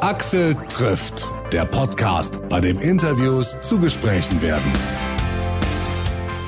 Axel trifft, der Podcast, bei dem Interviews zu Gesprächen werden.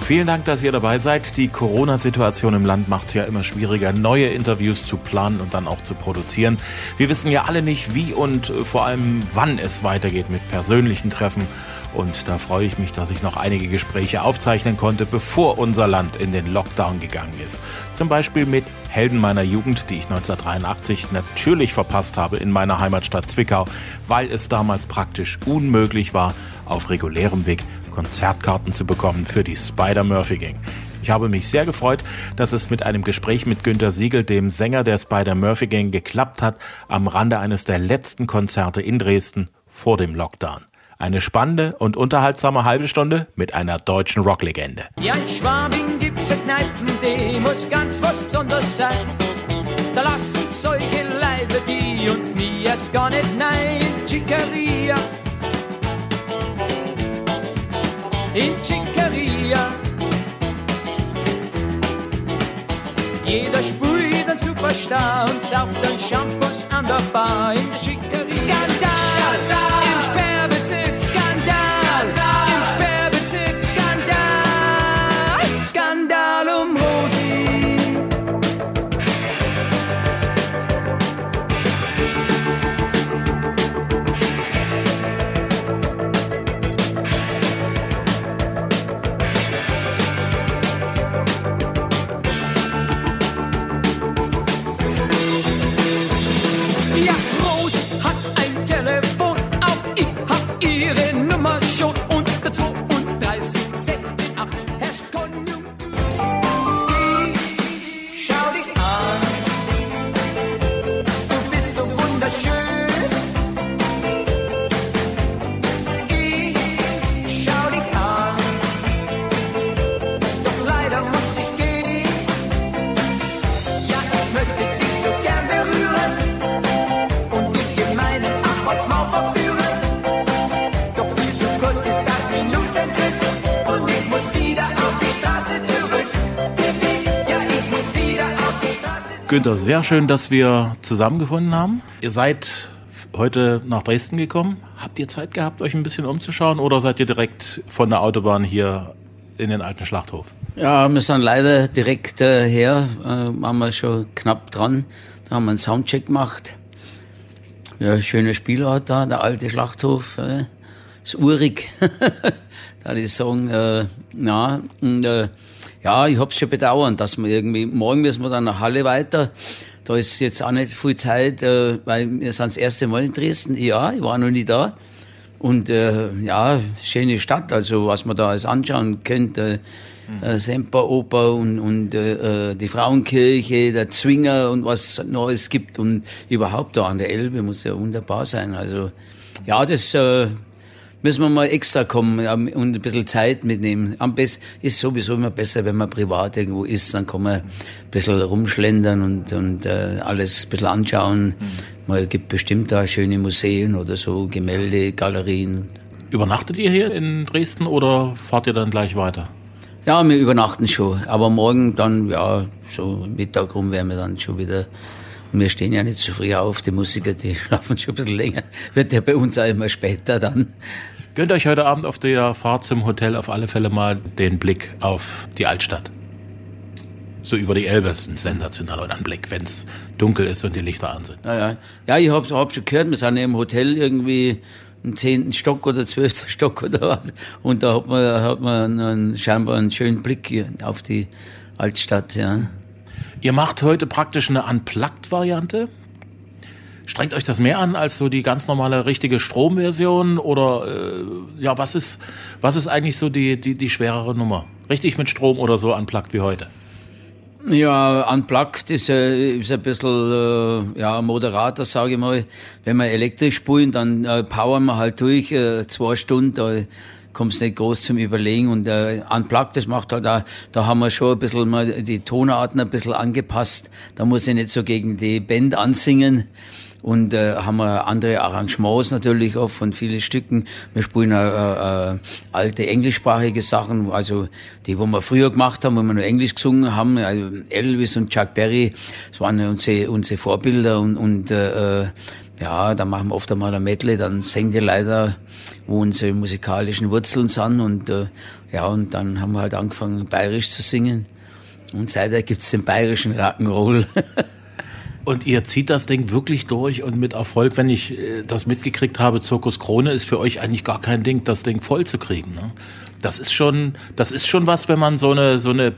Vielen Dank, dass ihr dabei seid. Die Corona-Situation im Land macht es ja immer schwieriger, neue Interviews zu planen und dann auch zu produzieren. Wir wissen ja alle nicht, wie und vor allem wann es weitergeht mit persönlichen Treffen. Und da freue ich mich, dass ich noch einige Gespräche aufzeichnen konnte, bevor unser Land in den Lockdown gegangen ist. Zum Beispiel mit Helden meiner Jugend, die ich 1983 natürlich verpasst habe in meiner Heimatstadt Zwickau, weil es damals praktisch unmöglich war, auf regulärem Weg Konzertkarten zu bekommen für die Spider-Murphy Gang. Ich habe mich sehr gefreut, dass es mit einem Gespräch mit Günter Siegel, dem Sänger der Spider-Murphy Gang, geklappt hat, am Rande eines der letzten Konzerte in Dresden vor dem Lockdown. Eine spannende und unterhaltsame halbe Stunde mit einer deutschen Rocklegende. Ja, in Schwabing gibt's ja Kneipen, die muss ganz was Besonderes sein. Da lassen solche Leibe die und mir erst gar nicht nein. Chicaria. In Chicaria. Jeder spielt ein Superstar und sauft dann Shampoos an der Bar in Chicaria. Skandal. Günther, sehr schön, dass wir zusammengefunden haben. Ihr seid heute nach Dresden gekommen. Habt ihr Zeit gehabt, euch ein bisschen umzuschauen oder seid ihr direkt von der Autobahn hier in den alten Schlachthof? Ja, wir sind leider direkt äh, her, äh, waren wir schon knapp dran. Da haben wir einen Soundcheck gemacht. Ja, schöner Spielort da, der alte Schlachthof. Äh, ist urig, da die sagen. Äh, na, und, äh, ja, ich hab's schon bedauern, dass wir irgendwie, morgen müssen wir dann nach Halle weiter. Da ist jetzt auch nicht viel Zeit, äh, weil wir sind das erste Mal in Dresden. Ja, ich war noch nie da. Und äh, ja, schöne Stadt, also was man da alles anschauen könnte. Äh, Semperoper und, und äh, die Frauenkirche, der Zwinger und was noch alles gibt. Und überhaupt da an der Elbe muss ja wunderbar sein. Also ja, das äh, müssen wir mal extra kommen und ein bisschen Zeit mitnehmen. Am besten ist sowieso immer besser, wenn man privat irgendwo ist, dann kann man ein bisschen rumschlendern und, und äh, alles ein bisschen anschauen. Man gibt bestimmt da schöne Museen oder so, Gemälde, Galerien. Übernachtet ihr hier in Dresden oder fahrt ihr dann gleich weiter? Ja, wir übernachten schon, aber morgen dann, ja, so Mittag rum werden wir dann schon wieder. Wir stehen ja nicht so früh auf, die Musiker, die schlafen schon ein bisschen länger. Wird ja bei uns auch immer später dann. Gönnt euch heute Abend auf der Fahrt zum Hotel auf alle Fälle mal den Blick auf die Altstadt. So über die Elbe ist ein sensationeller Anblick, wenn es dunkel ist und die Lichter an sind. Ja, ja. ja ich hab, hab schon gehört, wir sind im Hotel irgendwie im zehnten Stock oder zwölften Stock oder was. Und da hat man, hat man einen, scheinbar einen schönen Blick auf die Altstadt, ja. Ihr macht heute praktisch eine Unplugged-Variante. Strengt euch das mehr an als so die ganz normale richtige Stromversion oder äh, ja, was ist was ist eigentlich so die die die schwerere Nummer? Richtig mit Strom oder so unplugged wie heute? Ja, unplugged ist, ist ein bisschen äh, ja, moderater, sage ich mal. Wenn wir elektrisch spulen, dann äh, powern wir halt durch, äh, zwei Stunden, da kommst nicht groß zum Überlegen. Und unplugged, das macht halt auch, da haben wir schon ein bisschen mal die Tonarten ein bisschen angepasst. Da muss ich nicht so gegen die Band ansingen. Und äh, haben wir andere Arrangements natürlich auch von vielen Stücken. Wir spielen äh, äh, alte englischsprachige Sachen, also die, wo wir früher gemacht haben, wo wir nur Englisch gesungen haben. Also Elvis und Chuck Berry, das waren unsere, unsere Vorbilder und, und äh, ja, da machen wir oft einmal ein Medley, dann singen die leider, wo unsere musikalischen Wurzeln sind und äh, ja, und dann haben wir halt angefangen, bayerisch zu singen. Und seither gibt's den bayerischen Rock'n'Roll. Und ihr zieht das Ding wirklich durch und mit Erfolg, wenn ich äh, das mitgekriegt habe, Zirkus Krone ist für euch eigentlich gar kein Ding, das Ding voll zu kriegen. Ne? Das ist schon, das ist schon was, wenn man so eine, so eine,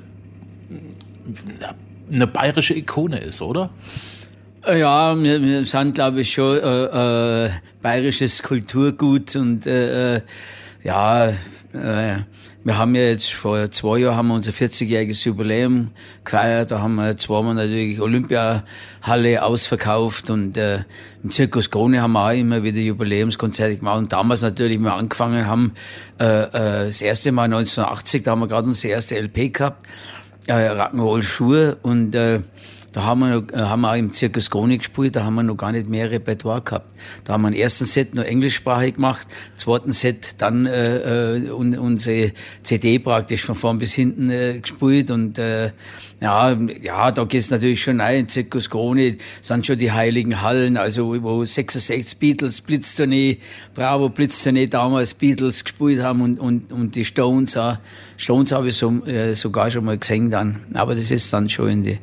eine bayerische Ikone ist, oder? Ja, wir, wir sind, glaube ich, schon äh, äh, bayerisches Kulturgut und äh, äh ja, äh, wir haben ja jetzt vor zwei Jahren haben wir unser 40-jähriges Jubiläum gefeiert. Da haben wir zweimal natürlich Olympiahalle ausverkauft und äh, im Zirkus Krone haben wir auch immer wieder Jubiläumskonzerte gemacht. Und damals natürlich, wir angefangen haben, äh, äh, das erste Mal 1980, da haben wir gerade unsere erste LP gehabt, äh, Rock'n'Roll Schuhe und äh, da haben wir, noch, äh, haben wir auch im Zirkus Krone gespielt, da haben wir noch gar nicht mehr Repertoire gehabt. Da haben wir im ersten Set nur englischsprachig gemacht, zweiten Set dann äh, äh, unsere CD praktisch von vorn bis hinten äh, gespielt und äh, ja, ja, da geht's natürlich schon rein. In Zirkus Krone sind schon die heiligen Hallen, also wo 66 Beatles, Blitztournee, Bravo Blitztournee damals Beatles gespielt haben und, und, und die Stones auch. Stones habe ich so, äh, sogar schon mal gesehen dann. Aber das ist dann schon in die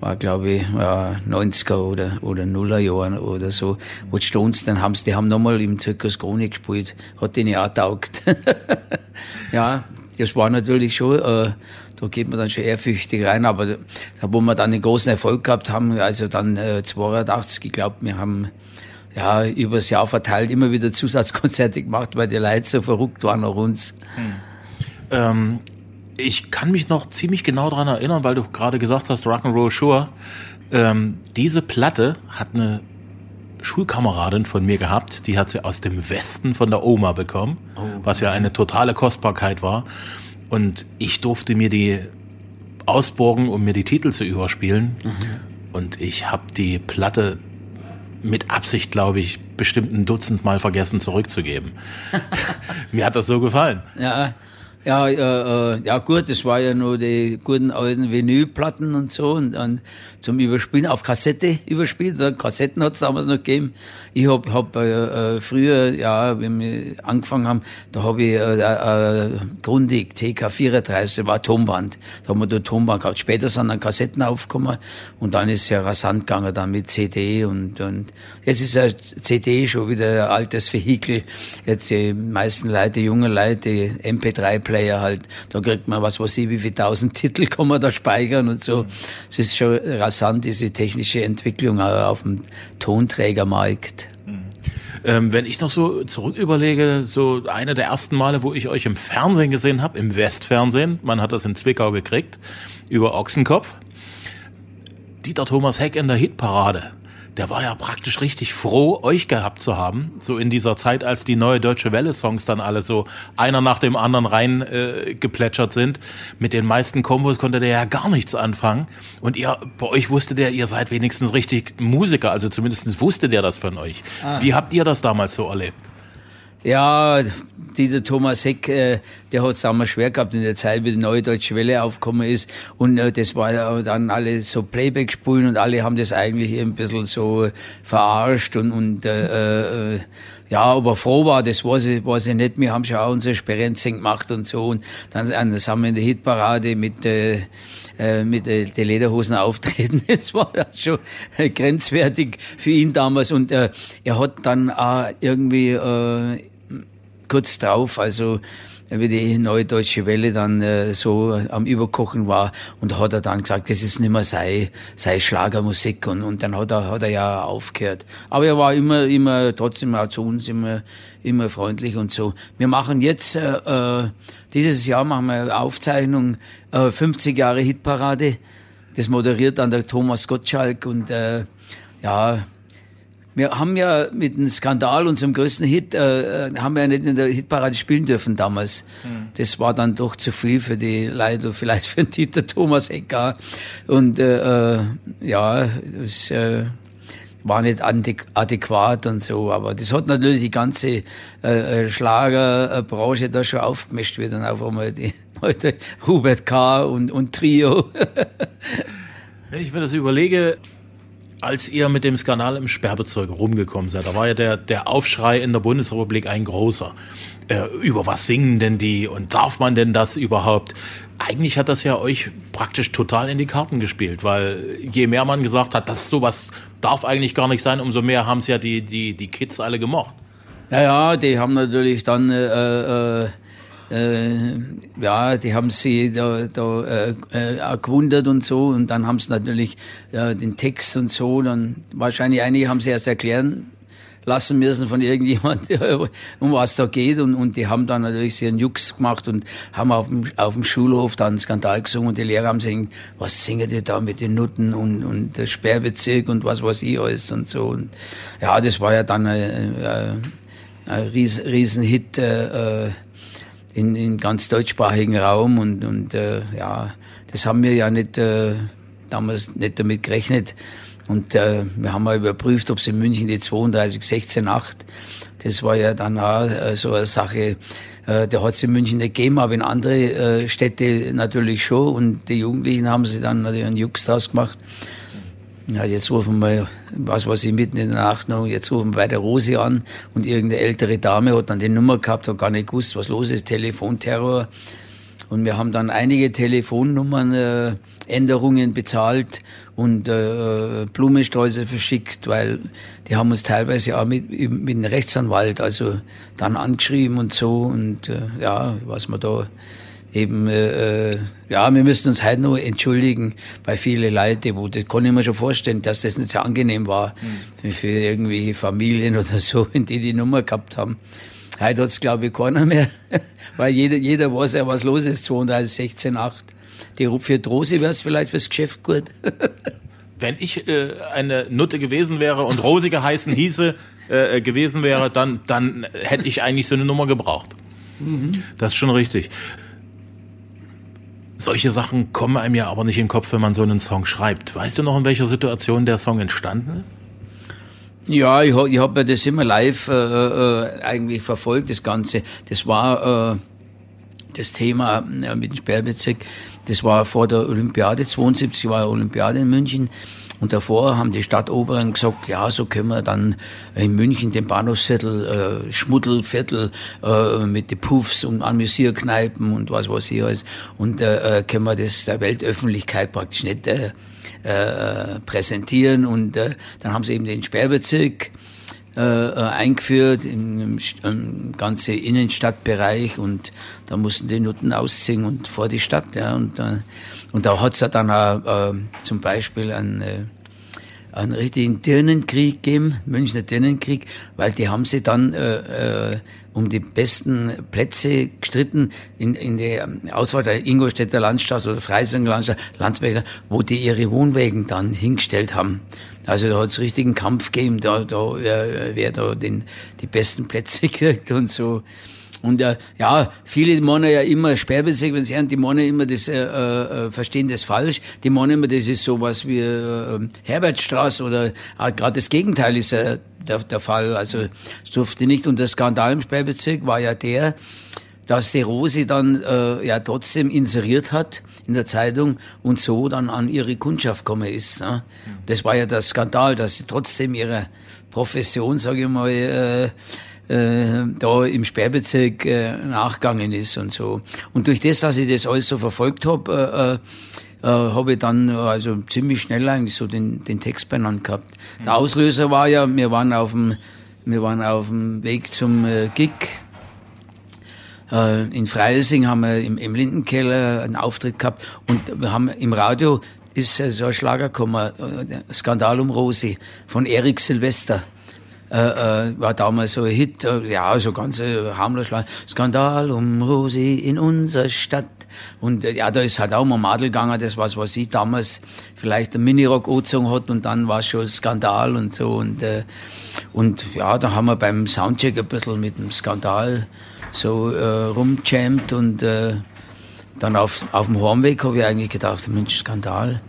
war glaube ich ja, 90er oder, oder Nuller Jahren oder so, wo die Stones dann haben die haben nochmal im Zirkus Krone gespielt, hat denen auch taugt. ja, das war natürlich schon, äh, da geht man dann schon ehrfürchtig rein, aber da, wo wir dann einen großen Erfolg gehabt haben, also dann äh, 82, ich glaube, wir haben ja übers Jahr verteilt immer wieder Zusatzkonzerte gemacht, weil die Leute so verrückt waren auf uns. Hm. Ähm, ich kann mich noch ziemlich genau daran erinnern, weil du gerade gesagt hast, Rock'n'Roll Sure. Ähm, diese Platte hat eine Schulkameradin von mir gehabt, die hat sie aus dem Westen von der Oma bekommen, oh. was ja eine totale Kostbarkeit war. Und ich durfte mir die ausborgen, um mir die Titel zu überspielen. Mhm. Und ich habe die Platte mit Absicht, glaube ich, bestimmt ein Dutzend Mal vergessen zurückzugeben. mir hat das so gefallen. Ja, ja, äh, äh, ja gut, das war ja nur die guten alten Vinylplatten und so und, und zum Überspielen auf Kassette überspielt. Kassetten hat es damals noch gegeben. Ich hab, hab äh, äh, früher, ja, wenn wir angefangen haben, da habe ich äh, äh, Grundig TK34, war Tonband. Da haben wir da Tonband gehabt. Später sind dann Kassetten aufgekommen und dann ist es ja rasant gegangen dann mit CD und, und jetzt ist ja CD schon wieder ein altes Vehikel. Jetzt die meisten Leute, junge Leute, MP3-Player halt, da kriegt man was weiß ich, wie viel tausend Titel kann man da speichern und so. Es ist schon rasant, diese technische Entwicklung auf dem Tonträgermarkt. Ähm, wenn ich noch so zurück überlege, so eine der ersten Male, wo ich euch im Fernsehen gesehen habe, im Westfernsehen, man hat das in Zwickau gekriegt, über Ochsenkopf. Dieter Thomas Heck in der Hitparade der war ja praktisch richtig froh, euch gehabt zu haben. So in dieser Zeit, als die neue Deutsche Welle-Songs dann alle so einer nach dem anderen rein äh, geplätschert sind. Mit den meisten Kombos konnte der ja gar nichts anfangen. Und ihr, bei euch wusste der, ihr seid wenigstens richtig Musiker, also zumindest wusste der das von euch. Ah. Wie habt ihr das damals so erlebt? Ja, dieser Thomas Heck, äh, der hat es damals schwer gehabt in der Zeit, wie die neue Deutsche Welle aufgekommen ist. Und äh, das war dann alle so Playback spulen und alle haben das eigentlich ein bisschen so verarscht und, und äh, äh, ja, ob er froh war, das weiß ich, weiß ich nicht. Wir haben schon auch unsere Sperrenzen gemacht und so. Und dann das haben wir in der Hitparade mit, äh, äh mit äh, den Lederhosen auftreten. Das war ja schon grenzwertig für ihn damals. Und äh, er hat dann auch irgendwie äh, kurz drauf, also wie die neue deutsche Welle dann äh, so am Überkochen war und hat er dann gesagt, das ist nicht mehr sei, sei Schlagermusik und, und dann hat er, hat er ja aufgehört. Aber er war immer, immer trotzdem auch zu uns immer, immer freundlich und so. Wir machen jetzt, äh, äh dieses Jahr machen wir Aufzeichnung, äh, 50 Jahre Hitparade. Das moderiert dann der Thomas Gottschalk und äh, ja, wir haben ja mit dem Skandal, unserem größten Hit, äh, äh, haben wir ja nicht in der Hitparade spielen dürfen damals. Mhm. Das war dann doch zu viel für die Leute, vielleicht für den Dieter Thomas Ecker. Und äh, äh, ja, es, äh, war nicht adäqu- adäquat und so. Aber das hat natürlich die ganze äh, äh, Schlagerbranche da schon aufgemischt, wie dann auf einmal die heute Hubert K. und, und Trio. Wenn ich mir das überlege, als ihr mit dem Skandal im Sperrbezirk rumgekommen seid, da war ja der, der Aufschrei in der Bundesrepublik ein großer. Äh, über was singen denn die und darf man denn das überhaupt? Eigentlich hat das ja euch praktisch total in die Karten gespielt, weil je mehr man gesagt hat, dass sowas darf eigentlich gar nicht sein, umso mehr haben es ja die, die, die Kids alle gemocht. Ja, ja, die haben natürlich dann, äh, äh, äh, ja, die haben sie da, da äh, äh, gewundert und so. Und dann haben sie natürlich ja, den Text und so, dann wahrscheinlich einige haben sie erst erklären lassen müssen von irgendjemand, um was da geht. Und, und die haben dann natürlich sehr einen Jux gemacht und haben auf dem, auf dem Schulhof dann einen Skandal gesungen. Und die Lehrer haben gesagt, was singen die da mit den Nutten und, und der Sperrbezirk und was weiß ich alles und so. Und ja, das war ja dann ein, ein, ein Ries, Riesenhit äh, äh, in, in ganz deutschsprachigen Raum und, und äh, ja, das haben wir ja nicht äh, damals nicht damit gerechnet. Und äh, wir haben mal überprüft, ob es in München die 32 16 8, das war ja dann auch äh, so eine Sache, äh, der hat es in München nicht gegeben, aber in andere äh, Städte natürlich schon. Und die Jugendlichen haben sich dann natürlich einen Jux draus gemacht. Ja, jetzt rufen wir, was weiß ich, mitten in der Nacht noch, jetzt rufen wir bei der Rose an und irgendeine ältere Dame hat dann die Nummer gehabt, hat gar nicht gewusst, was los ist, Telefonterror. Und wir haben dann einige Telefonnummern, äh, Änderungen bezahlt und äh, Blumensträuße verschickt, weil die haben uns teilweise auch mit, mit einem Rechtsanwalt also dann angeschrieben und so und äh, ja, was man da eben, äh, äh, ja, wir müssen uns heute noch entschuldigen bei vielen Leute, wo das kann ich mir schon vorstellen, dass das nicht so angenehm war für, für irgendwelche Familien oder so, die die Nummer gehabt haben. Heute hat's glaube ich, keiner mehr, weil jeder, jeder weiß ja, was los ist, 32, 16, 8. Die, für Rose wäre es vielleicht fürs Geschäft gut. Wenn ich äh, eine Nutte gewesen wäre und Rosi geheißen hieße, äh, gewesen wäre, dann, dann hätte ich eigentlich so eine Nummer gebraucht. Das ist schon richtig. Solche Sachen kommen einem ja aber nicht in den Kopf, wenn man so einen Song schreibt. Weißt du noch, in welcher Situation der Song entstanden ist? Ja, ich, ich habe ja das immer live äh, äh, eigentlich verfolgt, das Ganze. Das war äh, das Thema äh, mit dem Sperrbezirk. Das war vor der Olympiade, 72 war Olympiade in München. Und davor haben die Stadtoberen gesagt, ja, so können wir dann in München den Bahnhofsviertel, äh, Schmuddelviertel äh, mit den Puffs und Amüsierkneipen und was weiß ich alles. Und äh, äh, können wir das der Weltöffentlichkeit praktisch nicht äh, äh, präsentieren. Und äh, dann haben sie eben den Sperrbezirk äh, äh, eingeführt im, im, ganzen Innenstadtbereich und da mussten die Nutten ausziehen und vor die Stadt. Ja, und, äh, und da hat's ja dann auch, äh, zum Beispiel einen, äh, einen richtigen Dirnenkrieg gegeben, Münchner Dirnenkrieg, weil die haben sie dann äh, äh, um die besten Plätze gestritten in, in der Auswahl der Ingolstädter Landstraße oder Freisinger Landstraße, Landsberger, wo die ihre Wohnwägen dann hingestellt haben. Also da hat's richtigen Kampf gegeben, da, da wer, wer da den, die besten Plätze kriegt und so. Und äh, ja, viele meinen ja immer Sperrbezirk, wenn sie hören, die meinen immer, das äh, äh, verstehen das falsch. Die meinen immer, das ist sowas wie äh, Herbertstraße oder äh, gerade das Gegenteil ist äh, der, der Fall. Also es durfte nicht. Und der Skandal im Sperrbezirk war ja der, dass die Rosi dann äh, ja trotzdem inseriert hat in der Zeitung und so dann an ihre Kundschaft gekommen ist. Ne? Das war ja der Skandal, dass sie trotzdem ihrer Profession, sage ich mal, äh, äh, da im Sperrbezirk äh, nachgegangen ist und so. Und durch das, dass ich das alles so verfolgt habe, äh, äh, habe ich dann also ziemlich schnell eigentlich so den, den Text benannt gehabt. Der Auslöser war ja, wir waren auf dem, wir waren auf dem Weg zum äh, Gig äh, in Freising haben wir im, im Lindenkeller einen Auftritt gehabt und wir haben im Radio ist äh, so ein Schlager gekommen, äh, Skandal um Rosi von Erik Silvester. Äh, äh, war damals so ein Hit, äh, ja, so ganz äh, harmlos. Skandal um Rosi in unserer Stadt. Und äh, ja, da ist halt auch mal Madel gegangen, das was, was ich damals vielleicht einen Minirock angezogen hat und dann war schon Skandal und so. Und, äh, und ja, da haben wir beim Soundcheck ein bisschen mit dem Skandal so äh, rumjammt und äh, dann auf, auf dem Heimweg habe ich eigentlich gedacht, Mensch, Skandal,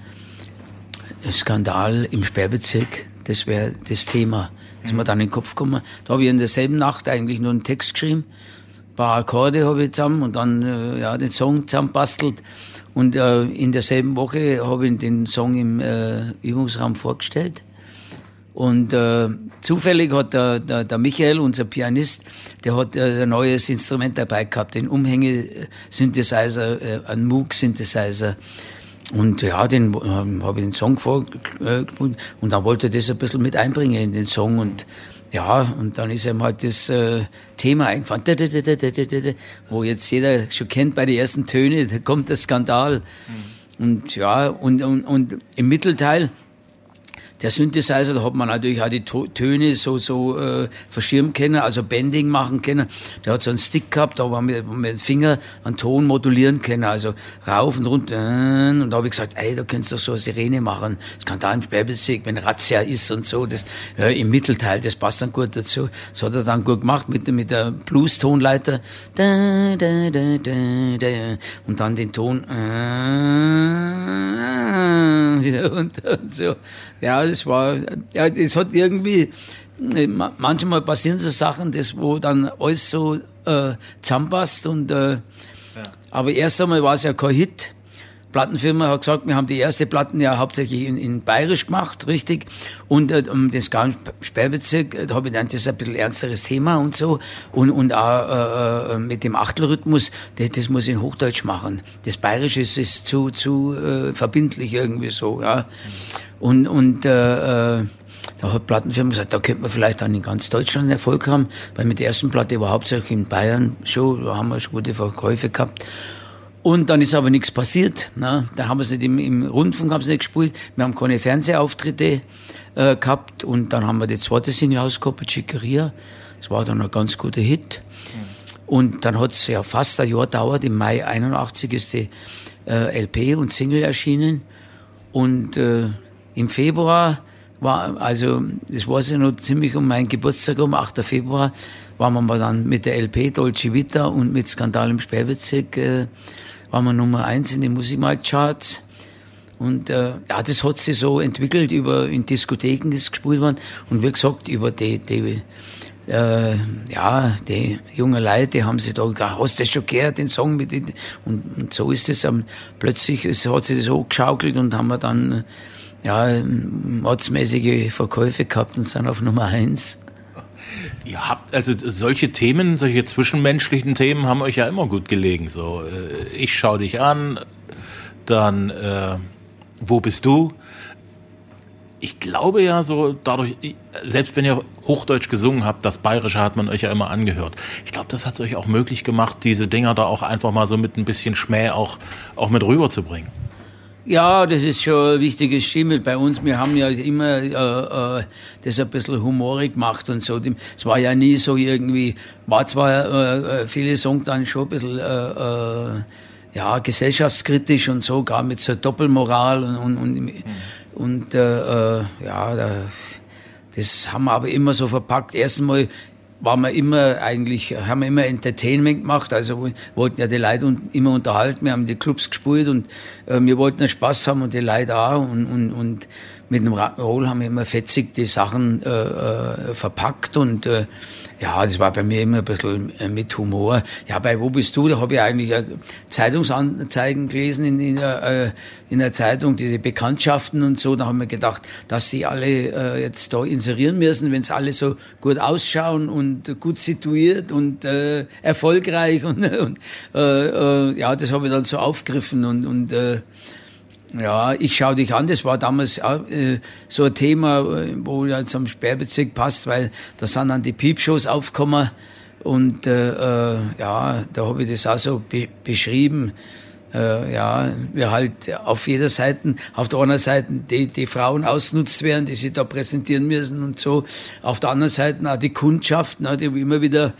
Skandal im Sperrbezirk, Das wäre das Thema. Ist mir dann in den Kopf gekommen. Da habe ich in derselben Nacht eigentlich nur einen Text geschrieben. Ein paar Akkorde habe ich zusammen und dann äh, ja, den Song zusammenbastelt. Und äh, in derselben Woche habe ich den Song im äh, Übungsraum vorgestellt. Und äh, zufällig hat der, der, der Michael, unser Pianist, der hat äh, ein neues Instrument dabei gehabt, den Umhänge-Synthesizer, äh, einen Moog-Synthesizer. Und ja, den ähm, habe ich den Song vorgespielt und dann wollte er das ein bisschen mit einbringen in den Song und ja, und dann ist ihm halt das äh, Thema eingefallen, wo jetzt jeder schon kennt bei den ersten Tönen, da kommt der Skandal. Und ja, und, und, und im Mittelteil der Synthesizer, da hat man natürlich auch die Töne so, so äh, verschirmen können, also Bending machen können. Der hat so einen Stick gehabt, da haben wir mit dem Finger einen Ton modulieren können, also rauf und runter. Und da habe ich gesagt, ey, da könntest du doch so eine Sirene machen. Das kann da im Späbelsig, wenn Razzia ist und so, das ja, im Mittelteil, das passt dann gut dazu. Das hat er dann gut gemacht mit, mit der Blues-Tonleiter. Da, da, da, da, da. Und dann den Ton. Äh, wieder runter und so. Ja, das war, ja, das hat irgendwie, äh, ma- manchmal passieren so Sachen, das, wo dann alles so äh, zusammenpasst und, äh, aber erst einmal war es ja kein Hit. Plattenfirma hat gesagt, wir haben die erste Platten ja hauptsächlich in, in Bayerisch gemacht, richtig. Und äh, um das ganze Sperrbezirk, äh, da habe ich dann das ist ein bisschen ernsteres Thema und so. Und, und auch äh, äh, mit dem Achtelrhythmus, das, das muss ich in Hochdeutsch machen. Das Bayerische ist, ist zu, zu äh, verbindlich irgendwie so, ja. Und, und äh, äh, da hat Plattenfirma gesagt, da könnte man vielleicht dann in ganz Deutschland Erfolg haben, weil mit der ersten Platte war hauptsächlich in Bayern schon, da haben wir schon gute Verkäufe gehabt. Und dann ist aber nichts passiert. Ne? Da haben wir es nicht im, im Rundfunk haben sie nicht gespielt. Wir haben keine Fernsehauftritte äh, gehabt. Und dann haben wir die zweite Single ausgekoppelt, Chicaria. Das war dann ein ganz guter Hit. Und dann hat es ja fast ein Jahr gedauert. Im Mai 81 ist die äh, LP und Single erschienen. Und äh, im Februar war, also das war ja noch ziemlich um meinen Geburtstag, um 8. Februar, waren wir mal dann mit der LP Dolce Vita und mit Skandal im Sperrbezirk, äh, waren wir Nummer eins in den Musikmarktcharts. Und äh, ja, das hat sich so entwickelt, über in Diskotheken ist gespielt worden. Und wie gesagt, über die, die äh, ja, die jungen Leute, haben sich da gedacht, hast du das schon gehört, den Song mit den, und, und so ist es. Ähm, plötzlich es hat sich das hochgeschaukelt und haben wir dann ja, mordsmäßige Verkäufe gehabt und sind auf Nummer eins. Ihr habt also solche Themen, solche zwischenmenschlichen Themen haben euch ja immer gut gelegen. So, äh, ich schau dich an, dann äh, wo bist du? Ich glaube ja so dadurch, selbst wenn ihr Hochdeutsch gesungen habt, das Bayerische hat man euch ja immer angehört. Ich glaube, das hat es euch auch möglich gemacht, diese Dinger da auch einfach mal so mit ein bisschen Schmäh auch, auch mit rüberzubringen. Ja, das ist schon ein wichtiges Stimmel bei uns. Wir haben ja immer äh, äh, das ein bisschen humorig gemacht und so. Es war ja nie so irgendwie, war zwar äh, äh, viele Songs dann schon ein bisschen äh, äh, ja, gesellschaftskritisch und so, gar mit so Doppelmoral und, und, und, und äh, äh, ja, da, das haben wir aber immer so verpackt. Erstmal waren wir immer eigentlich, haben wir immer Entertainment gemacht, also wollten ja die Leute un, immer unterhalten, wir haben die Clubs gespielt und äh, wir wollten Spaß haben und die Leute auch. Und, und, und mit dem Rock'n'Roll haben wir immer fetzig die Sachen äh, äh, verpackt und äh, ja, das war bei mir immer ein bisschen äh, mit Humor. Ja, bei Wo bist du? Da habe ich eigentlich äh, Zeitungsanzeigen gelesen in, in, äh, in der Zeitung, diese Bekanntschaften und so. Da haben wir gedacht, dass sie alle äh, jetzt da inserieren müssen, wenn sie alle so gut ausschauen und gut situiert und äh, erfolgreich. Und, und äh, äh, ja, das habe ich dann so aufgegriffen und, und äh, ja, ich schau dich an, das war damals äh, so ein Thema, äh, wo ja zum Sperrbezirk passt, weil da sind dann die Piepshows aufgekommen und äh, äh, ja, da habe ich das auch so be beschrieben. Äh, ja, wir halt auf jeder Seite, auf der einen Seite die, die Frauen ausgenutzt werden, die sich da präsentieren müssen und so. Auf der anderen Seite auch die Kundschaft, ne, die immer wieder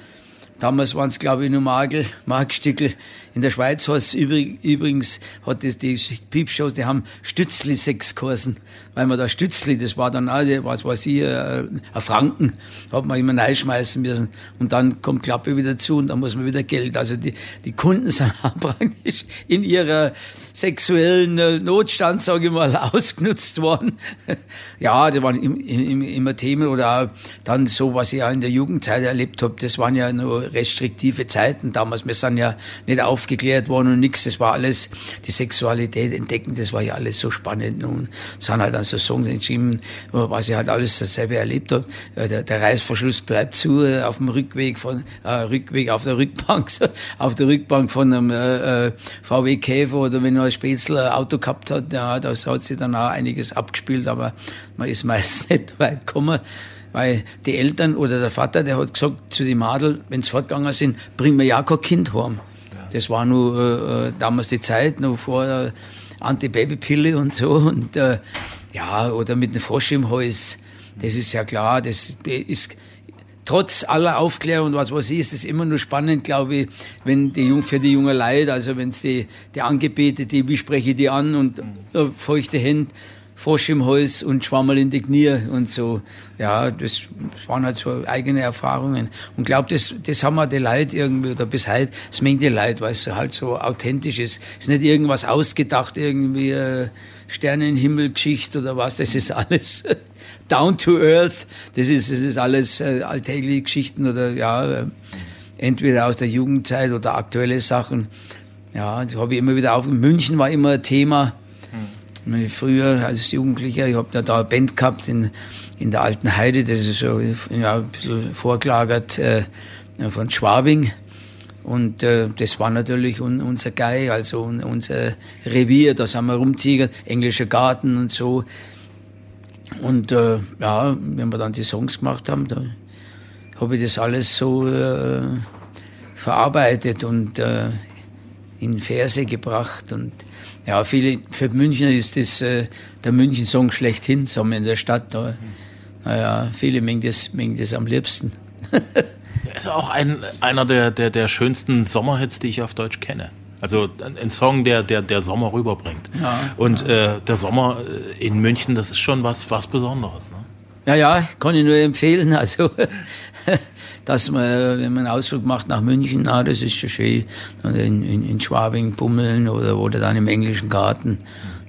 Damals waren es, glaube ich, nur Magel, Markstickel in der Schweiz es übrig, übrigens, hat das, die Piepshows, die haben Stützli-Sex kursen, weil man da Stützli, das war dann auch, was weiß ich, äh, ein Franken, hat man immer reinschmeißen müssen. Und dann kommt Klappe wieder zu und dann muss man wieder Geld. Also die, die Kunden sind praktisch in ihrer sexuellen äh, Notstand, sage ich mal, ausgenutzt worden. ja, die waren im, im, immer Themen oder auch dann so, was ich auch in der Jugendzeit erlebt habe, das waren ja nur restriktive Zeiten damals. Wir sind ja nicht aufgeklärt worden und nichts. Das war alles, die Sexualität entdecken, das war ja alles so spannend. Und sind halt dann so Songs entschieden, was ich halt alles dasselbe erlebt habe. Äh, Der, der Reißverschluss bleibt zu äh, auf dem Rückweg von, äh, Rückweg auf der Rückbank, auf der Rückbank von einem äh, äh, VW Käfer oder wenn ein Spätzl ein Auto gehabt hat, ja, das hat sich dann auch einiges abgespielt, aber man ist meist nicht weit gekommen. Weil die Eltern oder der Vater, der hat gesagt zu den Madel, wenn sie fortgegangen sind, bring mir ja kein Kind heim. Das war nur äh, äh, damals die Zeit, noch vor der Antibabypille und so. Und äh, ja, oder mit dem Frosch im Hals. Das ist ja klar, das ist trotz aller Aufklärung und was weiß ich, ist es immer nur spannend, glaube ich, wenn die Jung, für die jungen Leute, also wenn es die, die Angebetete, wie spreche ich die an und äh, feuchte Hände, Frosch im Hals und Schwammerl in die Knie und so. Ja, das waren halt so eigene Erfahrungen. Und glaube, das, das haben wir die Leute irgendwie, oder bis heute, das mengt die Leute, weil es halt so authentisch ist. Es ist nicht irgendwas ausgedacht, irgendwie äh, Sternenhimmel-Geschichte oder was, das ist alles down to earth. Das ist, das ist alles äh, alltägliche Geschichten oder ja, äh, entweder aus der Jugendzeit oder aktuelle Sachen. Ja, das habe ich immer wieder auf. München war immer ein Thema. Früher als Jugendlicher, ich habe da, da eine Band gehabt in, in der Alten Heide, das ist so ja, ein bisschen vorgelagert äh, von Schwabing. Und äh, das war natürlich un, unser Geil, also un, unser Revier, da sind wir rumziegert, englischer Garten und so. Und äh, ja, wenn wir dann die Songs gemacht haben, da habe ich das alles so äh, verarbeitet und äh, in Verse gebracht. Und ja, viele, für Münchner ist das äh, der München-Song schlechthin, wir in der Stadt. Da, naja, viele mengen das, mengen das am liebsten. Ist auch ein, einer der, der, der schönsten Sommerhits, die ich auf Deutsch kenne. Also ein Song, der, der, der Sommer rüberbringt. Ja, Und Äh, der Sommer äh, in München, das ist schon was, was Besonderes. Ne? Ja, ja, kann ich nur empfehlen. Also, dass man, wenn man einen Ausflug macht nach München, na, das ist schon schön. In, in, in Schwabing bummeln oder, oder dann im englischen Garten.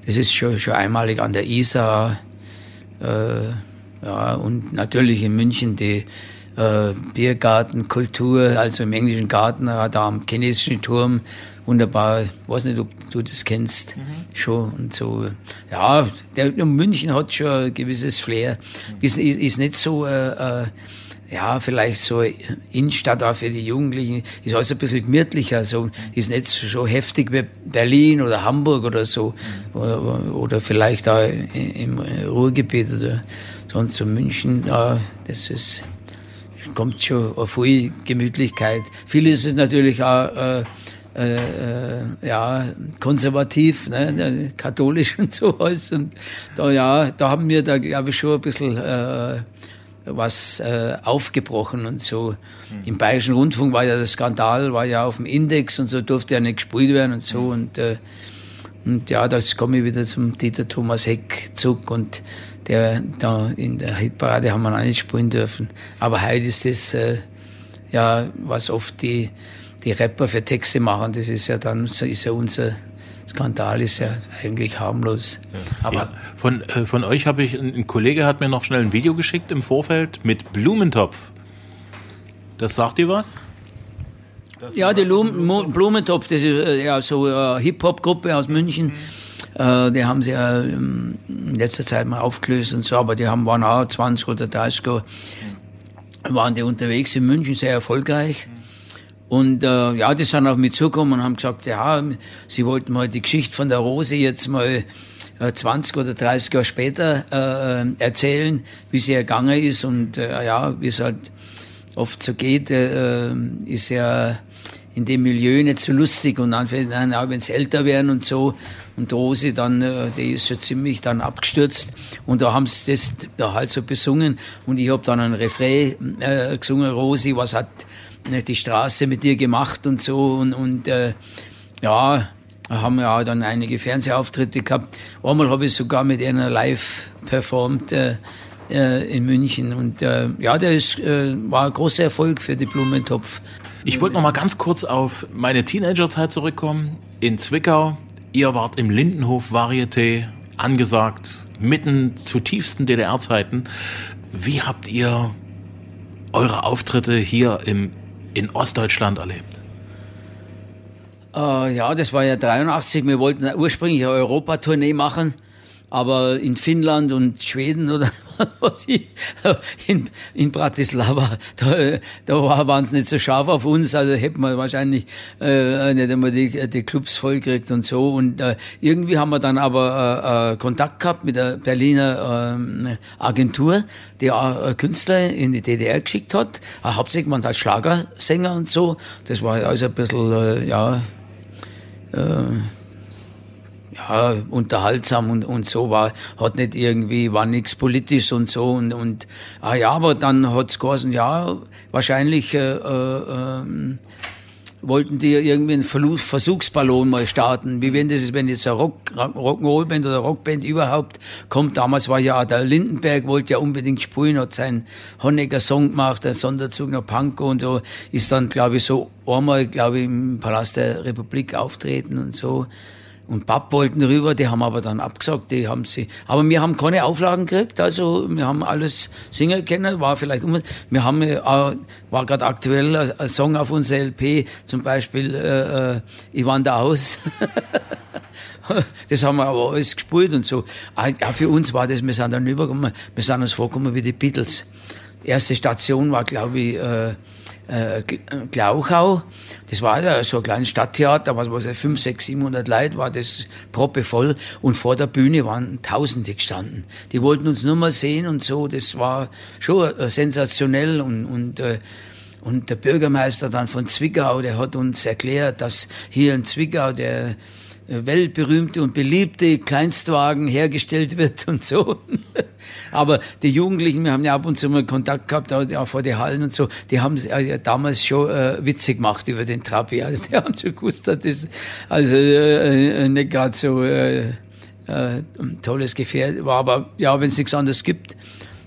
Das ist schon, schon einmalig an der Isar. Äh, ja, und natürlich in München die äh, Biergartenkultur, also im englischen Garten, äh, da am chinesischen Turm, wunderbar. Ich weiß nicht, ob du das kennst, schon und so. Ja, der, der München hat schon ein gewisses Flair. Ist, ist, ist nicht so, äh, äh, ja, vielleicht so Innenstadt auch für die Jugendlichen, ist alles ein bisschen gemütlicher, so, ist nicht so, heftig wie Berlin oder Hamburg oder so, oder, oder vielleicht auch im Ruhrgebiet oder sonst so München, das ist, kommt schon auf viel Gemütlichkeit. Vieles ist natürlich auch, äh, äh, äh, ja, konservativ, ne, katholisch und so was. Und da, ja, da haben wir da, glaube ich, schon ein bisschen äh, was äh, aufgebrochen und so. Im Bayerischen Rundfunk war ja der Skandal, war ja auf dem Index und so durfte ja nicht gespielt werden und so. Und, äh, und ja, das komme ich wieder zum Dieter Thomas Heck zurück und der da in der Hitparade haben wir auch nicht spielen dürfen. Aber heute ist das äh, ja, was oft die, die Rapper für Texte machen, das ist ja dann, ist ja unser Skandal ist ja eigentlich harmlos. Aber Ja, von, äh, von euch habe ich, ein Kollege hat mir noch schnell ein Video geschickt im Vorfeld mit Blumentopf. Das sagt ihr was? Ja, die Lum Mo- Blumentopf, das ist äh, ja so eine Hip-Hop-Gruppe aus München. Äh, die haben sie ja ähm, in letzter Zeit mal aufgelöst und so, aber die haben, waren auch 20 oder 30 Jahre, waren die unterwegs in München, sehr erfolgreich. Und äh, ja, die sind auf mich zugekommen und haben gesagt, ja, sie wollten mal die Geschichte von der Rose jetzt mal äh, 20 oder 30 Jahre später äh, erzählen, wie sie ergangen ist. Und äh, ja, wie es halt oft so geht, äh, ist ja in dem Milieu nicht so lustig. Und dann, wenn sie älter werden und so. Und Rose dann, äh, die ist schon ziemlich dann abgestürzt. Und da haben sie das da halt so besungen. Und ich habe dann ein Refrain äh, gesungen, Rosi, was hat äh, die Straße mit dir gemacht und so und, und äh, Ja, haben wir dann einige Fernsehauftritte gehabt. Einmal habe ich sogar mit einer live performt äh, äh, in München. Und äh, ja, ist, äh, war ein großer Erfolg für die Blumentopf. Ich wollte noch mal ganz kurz auf meine Teenagerzeit zurückkommen. In Zwickau, ihr wart im Lindenhof Varieté angesagt, mitten zu tiefsten DDR-Zeiten. Wie habt ihr eure Auftritte hier im, in Ostdeutschland erlebt? Äh, ja, das war ja 83. Wir wollten ursprünglich eine Europatournee machen, aber in Finnland und Schweden oder was ich, in, in Bratislava, da, da waren es nicht so scharf auf uns, also hätten wir wahrscheinlich äh, nicht einmal die, die Clubs vollgekriegt und so. Und äh, irgendwie haben wir dann aber äh, äh, Kontakt gehabt mit der Berliner äh, Agentur, die auch äh, Künstler in die DDR geschickt hat. Äh, hauptsächlich man als Schlagersänger und so. Das war also ein bisschen, äh, ja, äh, ja, unterhaltsam und, und so war, hat nicht irgendwie, war nichts politisch und so und, und ah ja, aber dann hat's geheißen, ja, wahrscheinlich äh, äh, ähm, wollten die irgendwie einen Versuchsballon mal starten. Wie wenn das ist, wenn jetzt eine Rock, Rock'n'Roll-Band oder Rockband überhaupt kommt. Damals war ja der Lindenberg, wollte ja unbedingt spielen, hat seinen Honecker Song gemacht, der Sonderzug nach Pankow und so, ist dann, glaube ich, so einmal, glaube ich, im Palast der Republik auftreten und so. Und Papp wollten rüber, die haben aber dann abgesagt, die haben sie, aber wir haben keine Auflagen gekriegt, also wir haben alles singen können, war vielleicht, um, wir haben, äh, war gerade aktuell ein, Song auf unserer LP, zum Beispiel, äh, äh, Ich wandere aus. Das haben wir aber alles gespielt und so. Ah, Ja, für uns war das, wir sind dann übergekommen, wir sind uns vorgekommen wie die Beatles. Erste Station war, glaube ich, äh, äh, Gl- Glauchau. Das war ja so ein kleines Stadttheater, was was 5, 6, 700 Leute war das proppevoll und vor der Bühne waren Tausende gestanden. Die wollten uns nur mal sehen und so. Das war schon äh, sensationell und, und äh, und der Bürgermeister dann von Zwickau, der hat uns erklärt, dass hier in Zwickau der weltberühmte und beliebte Kleinstwagen hergestellt wird und so. Aber die Jugendlichen, wir haben ja ab und zu mal Kontakt gehabt, auch vor die Hallen und so, die haben ja damals schon äh, Witze gemacht über den Trabi. Also die haben schon gewusst, dass das also äh, äh, nicht gerade so äh, äh, ein tolles Gefährt war. Aber ja, wenn es nichts anderes gibt,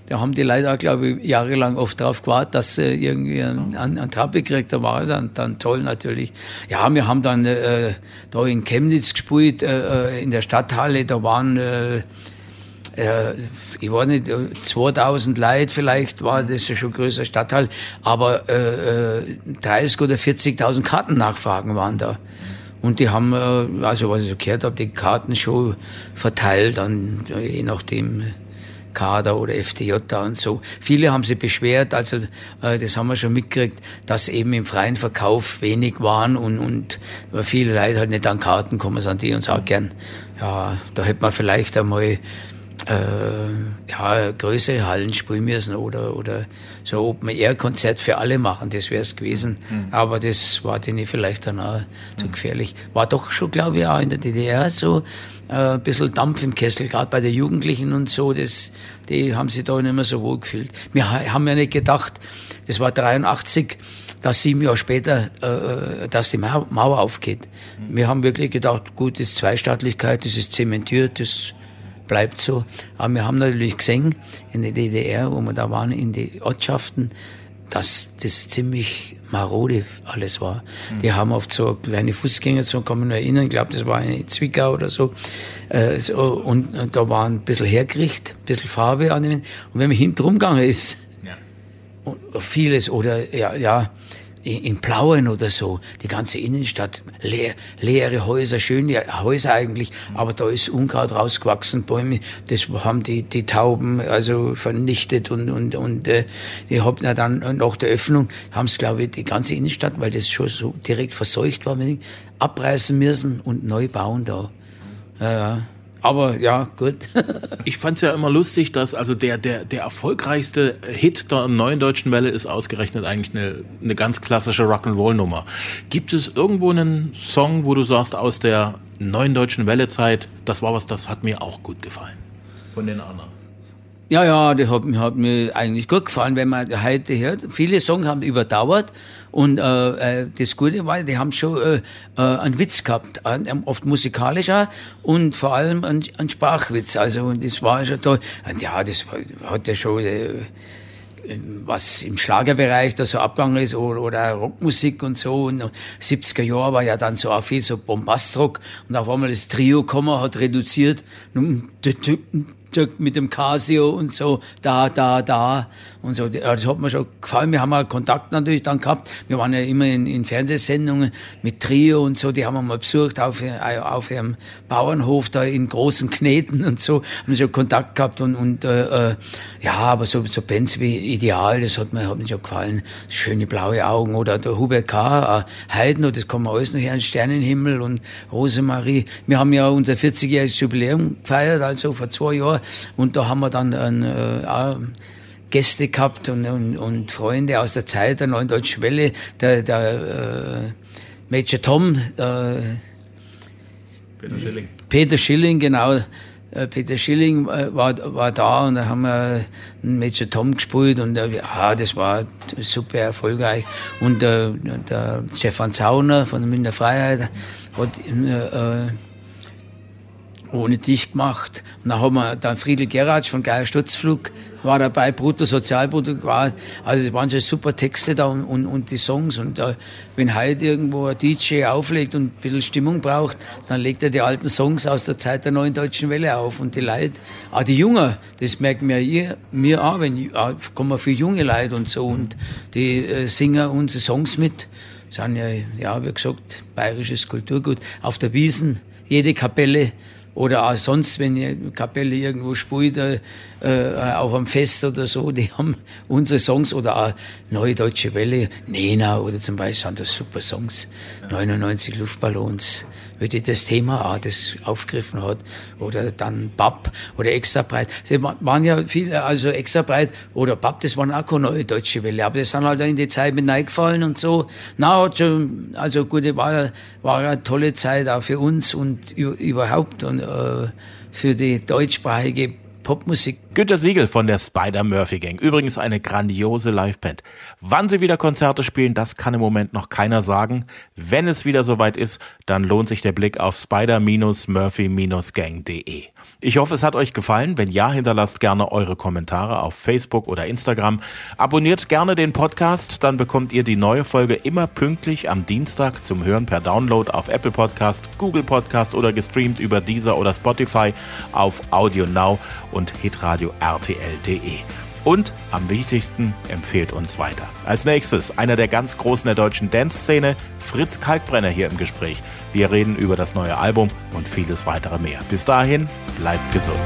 da haben die leider, glaube ich, jahrelang oft drauf gewartet, dass sie irgendwie einen, einen, einen Trabi kriegt. Da war dann, dann toll natürlich. Ja, wir haben dann äh, da in Chemnitz gespielt, äh, in der Stadthalle. Da waren, äh, äh, ich weiß nicht, 2000 Leute vielleicht, war das ja schon größer Stadtteil. Aber äh, äh, 30 oder 40.000 Kartennachfragen waren da. Und die haben, äh, also was ich so gehört habe, die Karten schon verteilt, an, je nachdem. Kader oder FDJ und so. Viele haben sich beschwert, also äh, das haben wir schon mitgekriegt, dass eben im freien Verkauf wenig waren und, und viele Leute halt nicht an Karten kommen, sind die uns auch gern. Ja, da hätte man vielleicht einmal äh, ja, größere Hallen spielen müssen oder, oder so Open-Air-Konzert für alle machen, das wäre es gewesen. Aber das war denen vielleicht dann auch zu gefährlich. War doch schon, glaube ich, auch in der DDR so äh, ein bisschen Dampf im Kessel, gerade bei den Jugendlichen und so, das, die haben sich da nicht mehr so wohl gefühlt. Wir ha- haben ja nicht gedacht, das war 83, dass sieben Jahre später, äh, dass die Mau- Mauer aufgeht. Wir haben wirklich gedacht, gut, das ist Zweistaatlichkeit, das ist zementiert, das bleibt so. Aber wir haben natürlich gesehen, in der DDR, wo wir da waren, in die Ortschaften, dass das ziemlich marode alles war. Die haben oft so kleine Fußgängerzone, kann man nur erinnern, ich glaube, das war in Zwickau oder so. Äh, so und, und da war ein bisschen hergericht, ein bisschen Farbe an dem. Und wenn man hinten rumgegangen ist, und vieles oder ja, ja in in Plauen oder so, die ganze Innenstadt, leer, leere Häuser, schöne Häuser eigentlich, aber da ist Unkraut rausgewachsen, Bäume, das haben die, die Tauben also vernichtet und, und, und äh, die haben dann nach der Öffnung, haben es glaube ich die ganze Innenstadt, weil das schon so direkt verseucht war, abreißen müssen und neu bauen da. Ja, ja. Aber ja, gut. Ich fand's ja immer lustig, dass also der, der, der erfolgreichste Hit der neuen deutschen Welle ist ausgerechnet eigentlich eine, eine ganz klassische Rock'n'Roll-Nummer. Gibt es irgendwo einen Song, wo du sagst, aus der neuen deutschen Welle-Zeit, das war was, das hat mir auch gut gefallen? Von den anderen. Ja, ja, das hat, mir- hat mir eigentlich gut gefallen, wenn man heute hört. Viele Songs haben überdauert und äh, äh, das Gute war, die haben schon äh, äh, einen Witz gehabt, äh, oft musikalischer und vor allem einen, einen Sprachwitz. Also und das war schon toll. Und ja, das hat ja schon äh, was im Schlagerbereich da so abgegangen ist oder, oder Rockmusik und so. Und 70er Jahre war ja dann so auch viel so Bombastrock und auf einmal das Trio gekommen, hat reduziert mit dem Casio und so, da, da, da und so. Das hat mir schon gefallen. Wir haben auch Kontakt natürlich dann gehabt. Wir waren ja immer in, in Fernsehsendungen mit Trio und so. Die haben wir mal besucht auf, auf ihrem Bauernhof da in großen Kneten und so. Haben schon Kontakt gehabt und, und äh, äh, ja, aber so, so Bands wie Ideal, das hat mir, hat mir schon gefallen. Schöne blaue Augen oder der Hubert K., äh, Heiden, das kommen alles noch her, Sternenhimmel und Rosemarie. Wir haben ja unser 40-jähriges Jubiläum gefeiert, also vor zwei Jahren. Und da haben wir dann ein, äh, Gäste gehabt und, und, und Freunde aus der Zeit der Neuen Deutschen Welle, der, der äh, Major Tom, der Peter Schilling. Peter Schilling, genau. Äh, Peter Schilling äh, war, war da und da haben wir einen Major Tom gespielt und äh, ja, das war super erfolgreich. Und äh, der Stefan Zauner von der Münchner Freiheit hat äh, äh, ohne dich gemacht. Und dann haben wir dann Friedel Geratsch von Geier Sturzflug war dabei, Bruttosozialprodukt war, also es waren schon super Texte da und, und, und die Songs. Und äh, wenn heute irgendwo ein DJ auflegt und ein bisschen Stimmung braucht, dann legt er die alten Songs aus der Zeit der neuen deutschen Welle auf. Und die Leute, auch die Jungen, das merken wir ihr, mir auch, wenn äh, kommen viele junge Leute und so und die äh, singen unsere Songs mit. Sind ja, ja, wie gesagt, bayerisches Kulturgut. Auf der Wiesen, jede Kapelle oder auch sonst, wenn eine Kapelle irgendwo spielt, äh, auch am Fest oder so, die haben unsere Songs oder auch Neue Deutsche Welle, Nena oder zum Beispiel sind das super Songs, 99 Luftballons, wie die das Thema auch das aufgegriffen hat. Oder dann Bab oder Extra breit. Sie wa- waren ja viele, also Extra breit oder Bab, das waren auch keine Neue Deutsche Welle, aber das sind halt in die Zeit mit reingefallen und so. Na, also gut, war, war eine tolle Zeit auch für uns und überhaupt und äh, für die deutschsprachige Popmusik. Günter Siegel von der Spider Murphy Gang. Übrigens eine grandiose Liveband. Wann sie wieder Konzerte spielen, das kann im Moment noch keiner sagen. Wenn es wieder soweit ist, dann lohnt sich der Blick auf spider-murphy-gang.de. Ich hoffe, es hat euch gefallen. Wenn ja, hinterlasst gerne eure Kommentare auf Facebook oder Instagram. Abonniert gerne den Podcast, dann bekommt ihr die neue Folge immer pünktlich am Dienstag zum Hören per Download auf Apple Podcast, Google Podcast oder gestreamt über Deezer oder Spotify auf Audio Now und hitradio rtl.de. Und am wichtigsten empfehlt uns weiter. Als nächstes einer der ganz Großen der deutschen Dance-Szene, Fritz Kalkbrenner hier im Gespräch. Wir reden über das neue Album und vieles weitere mehr. Bis dahin, bleibt gesund.